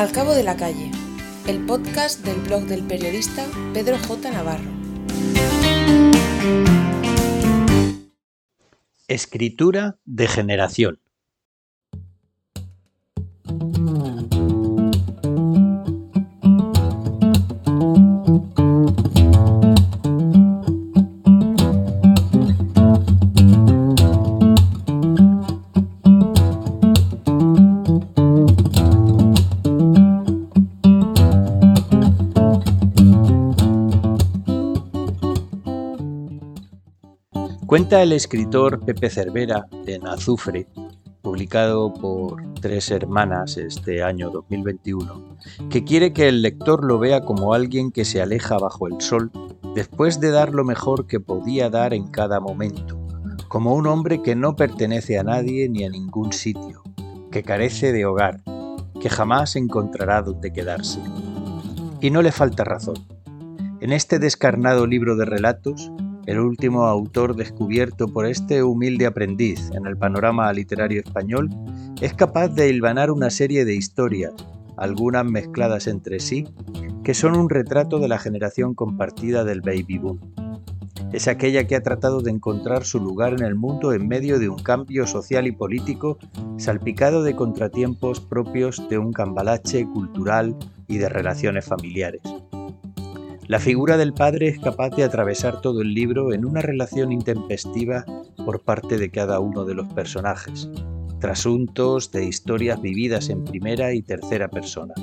Al cabo de la calle, el podcast del blog del periodista Pedro J. Navarro. Escritura de generación. Cuenta el escritor Pepe Cervera en Azufre, publicado por Tres Hermanas este año 2021, que quiere que el lector lo vea como alguien que se aleja bajo el sol después de dar lo mejor que podía dar en cada momento, como un hombre que no pertenece a nadie ni a ningún sitio, que carece de hogar, que jamás encontrará donde quedarse. Y no le falta razón. En este descarnado libro de relatos, el último autor descubierto por este humilde aprendiz en el panorama literario español, es capaz de hilvanar una serie de historias, algunas mezcladas entre sí, que son un retrato de la generación compartida del baby boom. Es aquella que ha tratado de encontrar su lugar en el mundo en medio de un cambio social y político salpicado de contratiempos propios de un cambalache cultural y de relaciones familiares. La figura del padre es capaz de atravesar todo el libro en una relación intempestiva por parte de cada uno de los personajes, trasuntos de historias vividas en primera y tercera persona.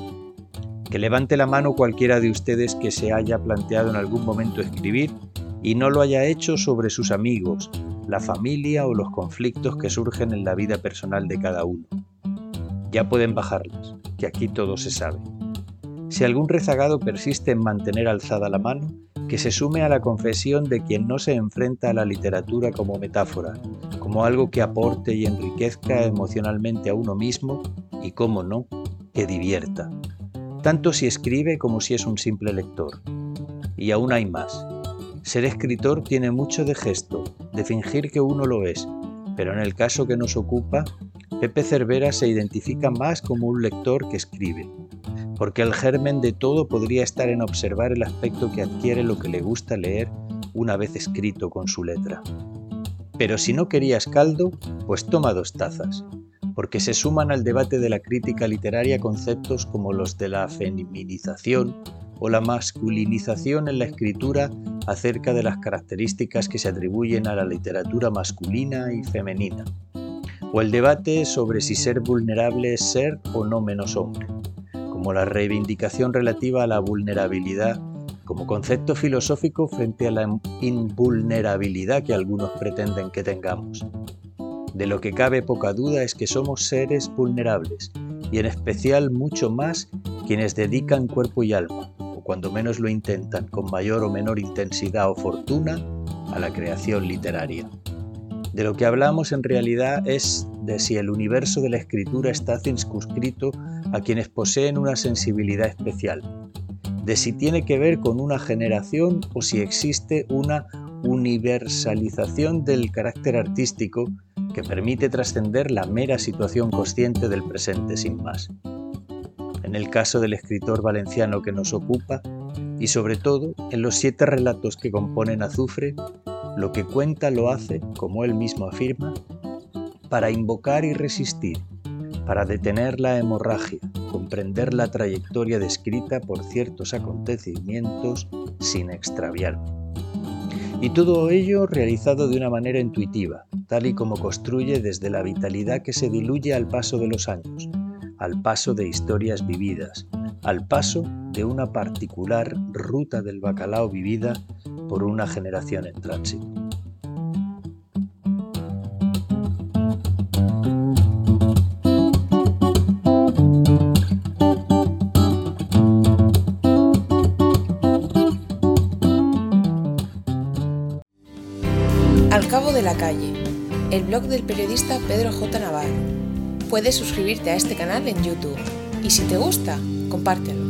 Que levante la mano cualquiera de ustedes que se haya planteado en algún momento escribir y no lo haya hecho sobre sus amigos, la familia o los conflictos que surgen en la vida personal de cada uno. Ya pueden bajarlas, que aquí todo se sabe. Si algún rezagado persiste en mantener alzada la mano, que se sume a la confesión de quien no se enfrenta a la literatura como metáfora, como algo que aporte y enriquezca emocionalmente a uno mismo y, como no, que divierta, tanto si escribe como si es un simple lector. Y aún hay más. Ser escritor tiene mucho de gesto, de fingir que uno lo es, pero en el caso que nos ocupa, Pepe Cervera se identifica más como un lector que escribe, porque el germen de todo podría estar en observar el aspecto que adquiere lo que le gusta leer una vez escrito con su letra. Pero si no querías caldo, pues toma dos tazas, porque se suman al debate de la crítica literaria conceptos como los de la feminización o la masculinización en la escritura acerca de las características que se atribuyen a la literatura masculina y femenina, o el debate sobre si ser vulnerable es ser o no menos hombre como la reivindicación relativa a la vulnerabilidad como concepto filosófico frente a la invulnerabilidad que algunos pretenden que tengamos. De lo que cabe poca duda es que somos seres vulnerables, y en especial mucho más quienes dedican cuerpo y alma, o cuando menos lo intentan con mayor o menor intensidad o fortuna, a la creación literaria. De lo que hablamos en realidad es de si el universo de la escritura está circunscrito a quienes poseen una sensibilidad especial, de si tiene que ver con una generación o si existe una universalización del carácter artístico que permite trascender la mera situación consciente del presente sin más. En el caso del escritor valenciano que nos ocupa, y sobre todo en los siete relatos que componen Azufre, lo que cuenta lo hace, como él mismo afirma, para invocar y resistir, para detener la hemorragia, comprender la trayectoria descrita por ciertos acontecimientos sin extraviar. Y todo ello realizado de una manera intuitiva, tal y como construye desde la vitalidad que se diluye al paso de los años, al paso de historias vividas, al paso de una particular ruta del bacalao vivida por una generación en tránsito. De la calle, el blog del periodista Pedro J. Navarro. Puedes suscribirte a este canal en YouTube y si te gusta, compártelo.